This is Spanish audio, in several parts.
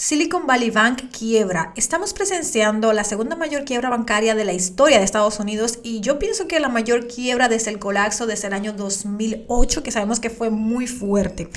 Silicon Valley Bank quiebra. Estamos presenciando la segunda mayor quiebra bancaria de la historia de Estados Unidos y yo pienso que la mayor quiebra desde el colapso desde el año 2008, que sabemos que fue muy fuerte.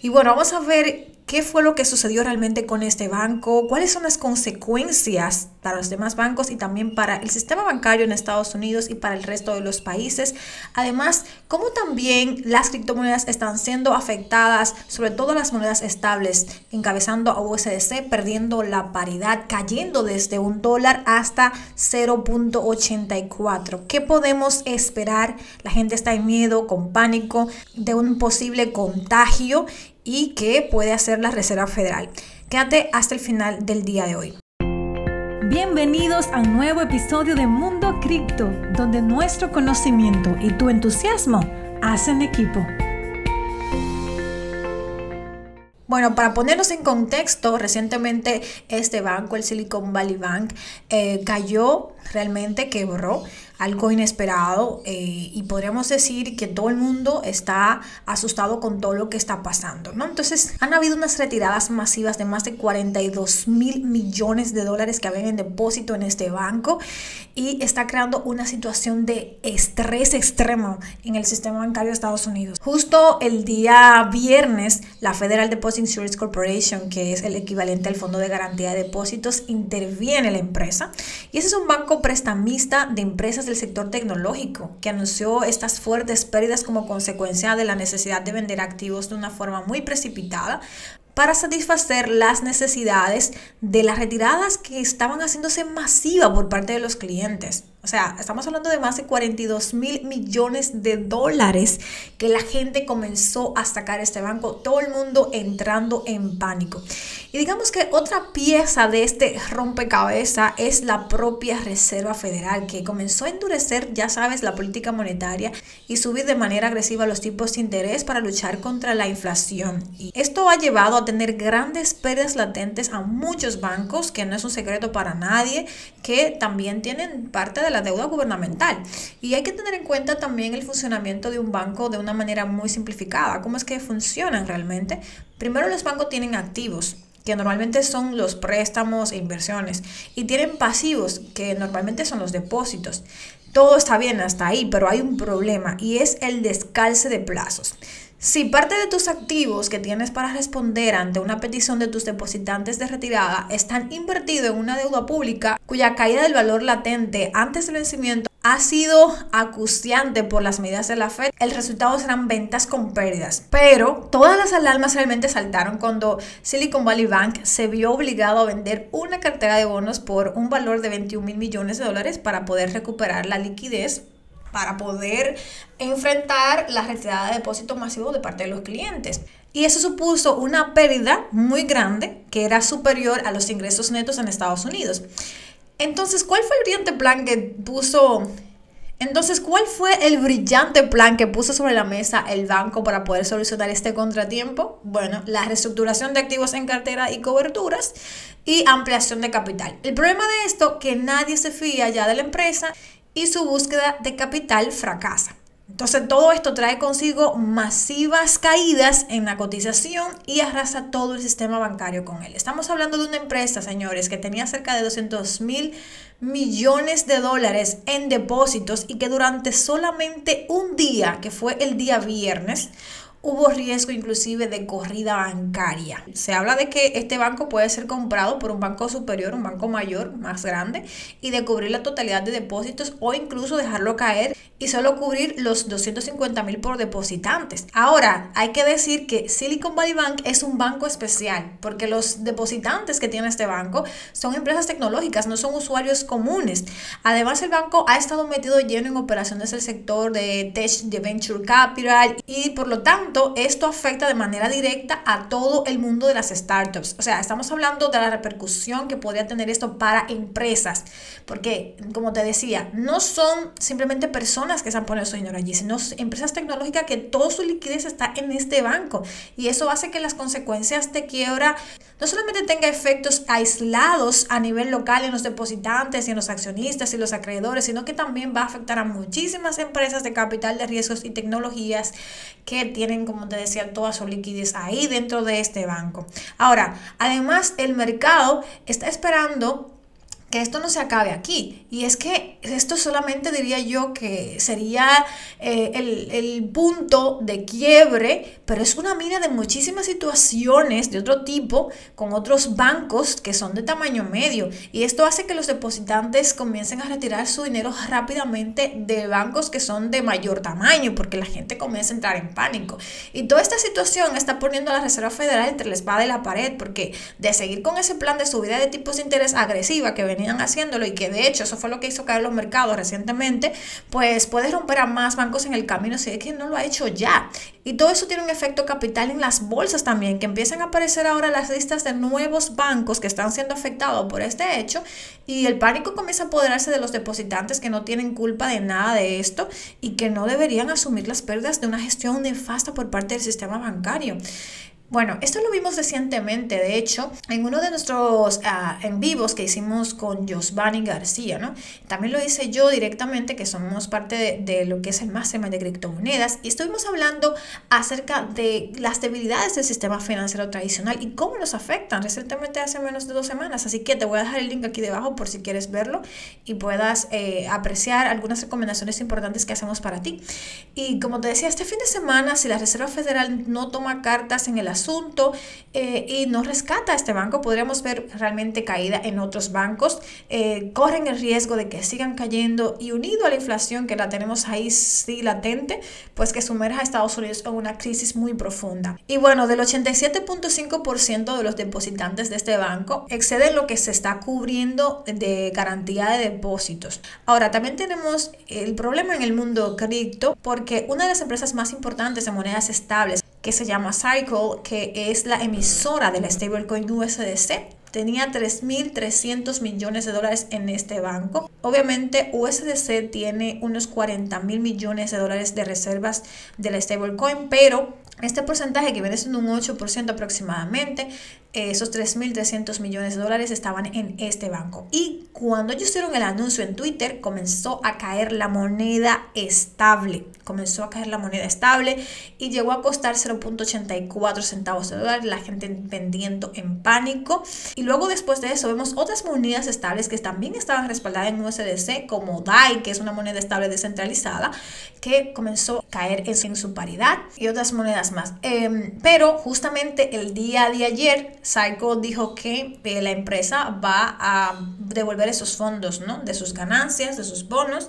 Y bueno, vamos a ver qué fue lo que sucedió realmente con este banco, cuáles son las consecuencias para los demás bancos y también para el sistema bancario en Estados Unidos y para el resto de los países. Además, cómo también las criptomonedas están siendo afectadas, sobre todo las monedas estables, encabezando a USDC, perdiendo la paridad, cayendo desde un dólar hasta 0.84. ¿Qué podemos esperar? La gente está en miedo, con pánico de un posible contagio y qué puede hacer la Reserva Federal. Quédate hasta el final del día de hoy. Bienvenidos a un nuevo episodio de Mundo Cripto, donde nuestro conocimiento y tu entusiasmo hacen equipo. Bueno, para ponernos en contexto, recientemente este banco, el Silicon Valley Bank, eh, cayó, realmente quebró algo inesperado eh, y podríamos decir que todo el mundo está asustado con todo lo que está pasando, ¿no? Entonces han habido unas retiradas masivas de más de 42 mil millones de dólares que habían en depósito en este banco y está creando una situación de estrés extremo en el sistema bancario de Estados Unidos. Justo el día viernes, la Federal Deposit Insurance Corporation, que es el equivalente al Fondo de Garantía de Depósitos, interviene en la empresa y ese es un banco prestamista de empresas del sector tecnológico, que anunció estas fuertes pérdidas como consecuencia de la necesidad de vender activos de una forma muy precipitada para satisfacer las necesidades de las retiradas que estaban haciéndose masivas por parte de los clientes. O sea, estamos hablando de más de 42 mil millones de dólares que la gente comenzó a sacar este banco, todo el mundo entrando en pánico. Y digamos que otra pieza de este rompecabezas es la propia Reserva Federal, que comenzó a endurecer, ya sabes, la política monetaria y subir de manera agresiva los tipos de interés para luchar contra la inflación. Y esto ha llevado a tener grandes pérdidas latentes a muchos bancos, que no es un secreto para nadie, que también tienen parte de la deuda gubernamental. Y hay que tener en cuenta también el funcionamiento de un banco de una manera muy simplificada. ¿Cómo es que funcionan realmente? Primero los bancos tienen activos que normalmente son los préstamos e inversiones, y tienen pasivos, que normalmente son los depósitos. Todo está bien hasta ahí, pero hay un problema y es el descalce de plazos. Si parte de tus activos que tienes para responder ante una petición de tus depositantes de retirada están invertidos en una deuda pública cuya caída del valor latente antes del vencimiento ha sido acuciante por las medidas de la Fed, el resultado serán ventas con pérdidas. Pero todas las alarmas realmente saltaron cuando Silicon Valley Bank se vio obligado a vender una cartera de bonos por un valor de 21 mil millones de dólares para poder recuperar la liquidez para poder enfrentar la retirada de depósitos masivos de parte de los clientes. Y eso supuso una pérdida muy grande que era superior a los ingresos netos en Estados Unidos. Entonces, ¿cuál fue el brillante plan que puso entonces, ¿cuál fue el brillante plan que puso sobre la mesa el banco para poder solucionar este contratiempo? Bueno, la reestructuración de activos en cartera y coberturas y ampliación de capital. El problema de esto, que nadie se fía ya de la empresa y su búsqueda de capital fracasa. Entonces todo esto trae consigo masivas caídas en la cotización y arrasa todo el sistema bancario con él. Estamos hablando de una empresa, señores, que tenía cerca de 200 mil millones de dólares en depósitos y que durante solamente un día, que fue el día viernes, hubo riesgo inclusive de corrida bancaria. Se habla de que este banco puede ser comprado por un banco superior, un banco mayor, más grande, y de cubrir la totalidad de depósitos o incluso dejarlo caer y solo cubrir los 250 mil por depositantes. Ahora, hay que decir que Silicon Valley Bank es un banco especial porque los depositantes que tiene este banco son empresas tecnológicas, no son usuarios comunes. Además, el banco ha estado metido lleno en operaciones del sector de tech, de venture capital y por lo tanto esto afecta de manera directa a todo el mundo de las startups. O sea, estamos hablando de la repercusión que podría tener esto para empresas, porque, como te decía, no son simplemente personas que han puesto su dinero allí, sino empresas tecnológicas que toda su liquidez está en este banco. Y eso hace que las consecuencias de quiebra no solamente tenga efectos aislados a nivel local en los depositantes y en los accionistas y los acreedores, sino que también va a afectar a muchísimas empresas de capital de riesgos y tecnologías que tienen, como te decía, toda su liquidez ahí dentro de este banco. Ahora, además, el mercado está esperando que esto no se acabe aquí. Y es que esto solamente diría yo que sería eh, el, punto de quiebre, pero es una mina de muchísimas situaciones de otro tipo con otros bancos que son de tamaño medio. Y esto hace que los depositantes comiencen a retirar su dinero rápidamente de bancos que son de mayor tamaño, porque la gente comienza a entrar en pánico. Y toda esta situación está poniendo a la Reserva Federal entre la espada y la pared, porque de seguir con ese plan de subida de tipos de interés agresiva que venían haciéndolo y que de hecho eso fue lo que hizo caer los mercados recientemente, pues puede romper a más bancos en el camino si es que no lo ha hecho ya. Y todo eso tiene un efecto capital en las bolsas también, que empiezan a aparecer ahora las listas de nuevos bancos que están siendo afectados por este hecho y el pánico comienza a apoderarse de los depositantes que no tienen culpa de nada de esto y que no deberían asumir las pérdidas de una gestión nefasta por parte del sistema bancario. Bueno, esto lo vimos recientemente, de hecho, en uno de nuestros uh, en vivos que hicimos con Josvani García, ¿no? También lo hice yo directamente, que somos parte de, lo que es el Mastermind de criptomonedas, y estuvimos hablando acerca de las debilidades del sistema financiero tradicional y cómo nos afectan recientemente hace menos de dos semanas. Así que te voy a dejar el link aquí debajo por si quieres verlo y puedas eh, apreciar algunas recomendaciones importantes que hacemos para ti. Y como te decía, este fin de semana, si la Reserva Federal no toma cartas en el asunto eh, y no rescata a este banco, podríamos ver realmente caída en otros bancos. Eh, corren el riesgo de que sigan cayendo y unido a la inflación que la tenemos ahí sí latente, pues que sumerja a Estados Unidos en una crisis muy profunda. Y bueno, del 87.5% de los depositantes de este banco exceden lo que se está cubriendo de garantía de depósitos. Ahora, también tenemos el problema en el mundo cripto porque una de las empresas más importantes de monedas estables que se llama Cycle, que es la emisora de la stablecoin USDC. Tenía 3.300 millones de dólares en este banco. Obviamente USDC tiene unos 40 mil millones de dólares de reservas de la stablecoin, pero este porcentaje que viene siendo un 8% aproximadamente esos 3.300 millones de dólares estaban en este banco. Y cuando ellos hicieron el anuncio en Twitter, comenzó a caer la moneda estable. Comenzó a caer la moneda estable y llegó a costar 0.84 centavos de dólar. La gente vendiendo en pánico. Y luego después de eso vemos otras monedas estables que también estaban respaldadas en USDC, como DAI, que es una moneda estable descentralizada, que comenzó a caer en su paridad y otras monedas más. Em, pero justamente el día de ayer Psycho dijo que eh, la empresa va a devolver esos fondos, ¿no? De sus ganancias, de sus bonos,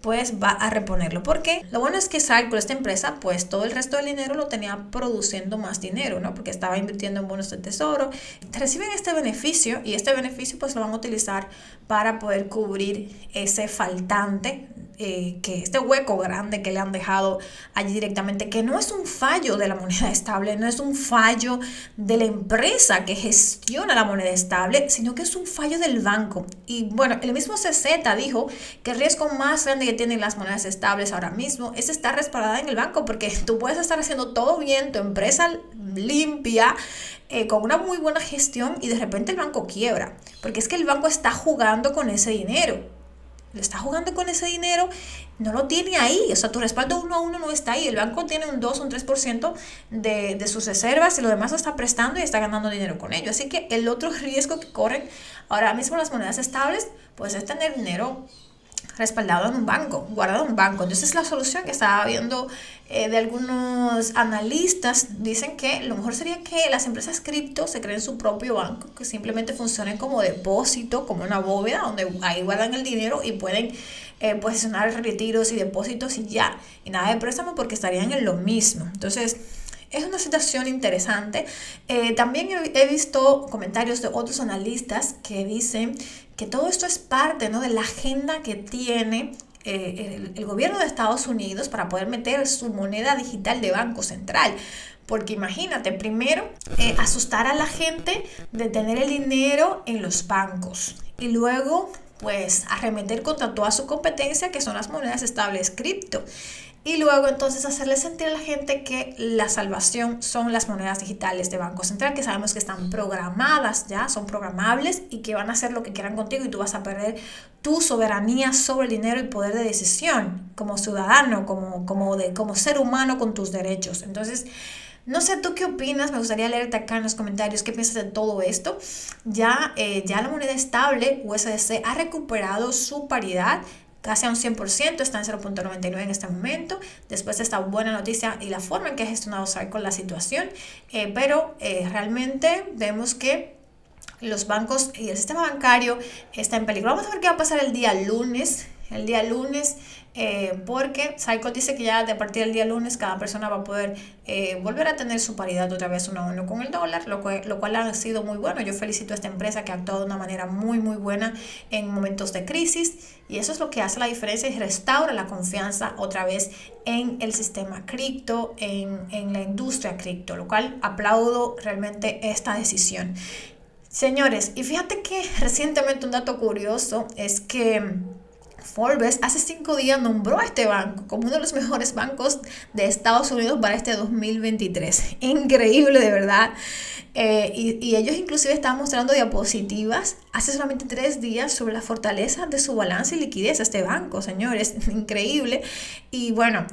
pues va a reponerlo. Porque lo bueno es que Psycho, esta empresa, pues todo el resto del dinero lo tenía produciendo más dinero, ¿no? Porque estaba invirtiendo en bonos de tesoro. Reciben este beneficio y este beneficio pues lo van a utilizar para poder cubrir ese faltante eh, que este hueco grande que le han dejado allí directamente, que no es un fallo de la moneda estable, no es un fallo de la empresa que gestiona la moneda estable, sino que es un fallo del banco. Y bueno, el mismo CZ dijo que el riesgo más grande que tienen las monedas estables ahora mismo es estar respaldada en el banco, porque tú puedes estar haciendo todo bien, tu empresa limpia, eh, con una muy buena gestión y de repente el banco quiebra, porque es que el banco está jugando con ese dinero le está jugando con ese dinero, no lo tiene ahí. O sea, tu respaldo uno a uno no está ahí. El banco tiene un 2 o un 3% de, de sus reservas y lo demás lo está prestando y está ganando dinero con ello. Así que el otro riesgo que corren ahora mismo las monedas estables, pues es tener dinero respaldado en un banco, guardado en un banco. Entonces la solución que estaba viendo eh, de algunos analistas dicen que lo mejor sería que las empresas cripto se creen su propio banco, que simplemente funcionen como depósito, como una bóveda, donde ahí guardan el dinero y pueden eh, posicionar retiros y depósitos y ya. Y nada de préstamo porque estarían en lo mismo. Entonces es una situación interesante. Eh, también he, visto comentarios de otros analistas que dicen que todo esto es parte ¿no? de la agenda que tiene eh, el, gobierno de Estados Unidos para poder meter su moneda digital de Banco Central. Porque imagínate, primero, eh, asustar a la gente de tener el dinero en los bancos y luego pues arremeter contra toda su competencia que son las monedas estables cripto. Y luego entonces hacerle sentir a la gente que la salvación son las monedas digitales de Banco Central, que sabemos que están programadas ya, son programables y que van a hacer lo que quieran contigo y tú vas a perder tu soberanía sobre el dinero y poder de decisión como ciudadano, como, como, de, como ser humano con tus derechos. Entonces, no sé tú qué opinas, me gustaría leerte acá en los comentarios qué piensas de todo esto. Ya, eh, ya la moneda estable USDC ha recuperado su paridad casi a un 100%, está en 0.99 en este momento, después de esta buena noticia y la forma en que ha gestionado con la situación, eh, pero eh, realmente vemos que los bancos y el sistema bancario está en peligro. Vamos a ver qué va a pasar el día lunes. El día lunes eh, porque Cycle dice que ya a partir del día lunes cada persona va a poder eh, volver a tener su paridad otra vez uno a uno con el dólar, lo cual, lo cual ha sido muy bueno. Yo felicito a esta empresa que ha actuado de una manera muy, muy buena en momentos de crisis y eso es lo que hace la diferencia y restaura la confianza otra vez en el sistema cripto, en, en la industria cripto, lo cual aplaudo realmente esta decisión. Señores, y fíjate que recientemente un dato curioso es que Forbes hace cinco días nombró a este banco como uno de los mejores bancos de Estados Unidos para este 2023. Increíble, de verdad. Eh, y, y, ellos inclusive estaban mostrando diapositivas hace solamente tres días sobre la fortaleza de su balance y liquidez de este banco, señores. Increíble. Y bueno,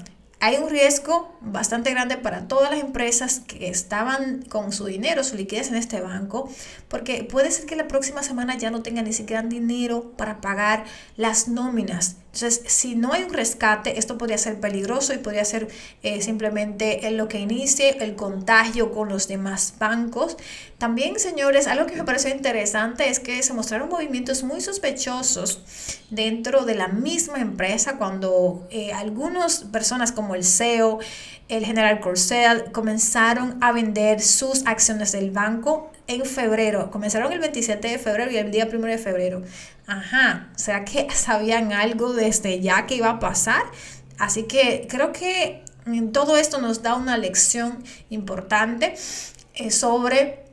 hay un riesgo bastante grande para todas las empresas que estaban con su dinero, su liquidez en este banco, porque puede ser que la próxima semana ya no tengan ni siquiera dinero para pagar las nóminas. Entonces, si no hay un rescate, esto podría ser peligroso y podría ser eh, simplemente en lo que inicie el contagio con los demás bancos. También, señores, algo que me pareció interesante es que se mostraron movimientos muy sospechosos dentro de la misma empresa cuando eh, algunas personas como el CEO, el general Corsell, comenzaron a vender sus acciones del banco en febrero. Comenzaron el 27 de febrero y el día 1 de febrero. Ajá, o sea que sabían algo desde ya que iba a pasar. Así que creo que todo esto nos da una lección importante eh, sobre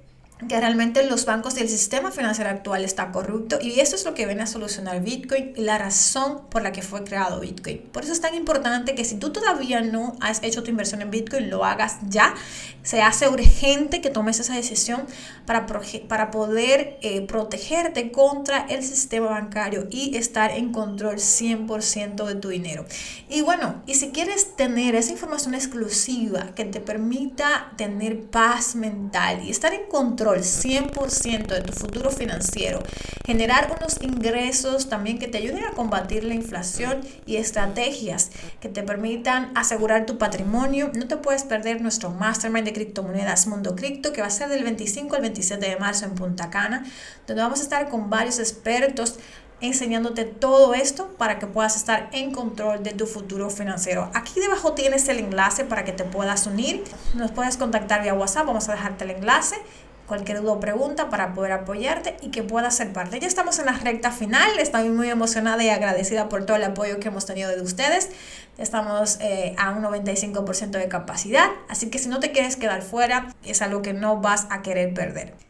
que realmente los bancos y el sistema financiero actual está corrupto y eso es lo que viene a solucionar Bitcoin y la razón por la que fue creado Bitcoin. Por eso es tan importante que si tú todavía no has hecho tu inversión en Bitcoin, lo hagas ya. Se hace urgente que tomes esa decisión para, para poder eh, protegerte contra el sistema bancario y estar en control 100% de tu dinero. Y bueno, y si quieres tener esa información exclusiva que te permita tener paz mental y estar en control, 100% de tu futuro financiero, generar unos ingresos también que te ayuden a combatir la inflación y estrategias que te permitan asegurar tu patrimonio. No te puedes perder nuestro mastermind de criptomonedas Mundo Cripto que va a ser del 25 al 27 de marzo en Punta Cana, donde vamos a estar con varios expertos enseñándote todo esto para que puedas estar en control de tu futuro financiero. Aquí debajo tienes el enlace para que te puedas unir. Nos puedes contactar vía WhatsApp, vamos a dejarte el enlace cualquier duda o pregunta para poder apoyarte y que puedas ser parte. Ya estamos en la recta final, estoy muy emocionada y agradecida por todo el apoyo que hemos tenido de ustedes. Estamos eh, a un 95% de capacidad, así que si no te quieres quedar fuera, es algo que no vas a querer perder.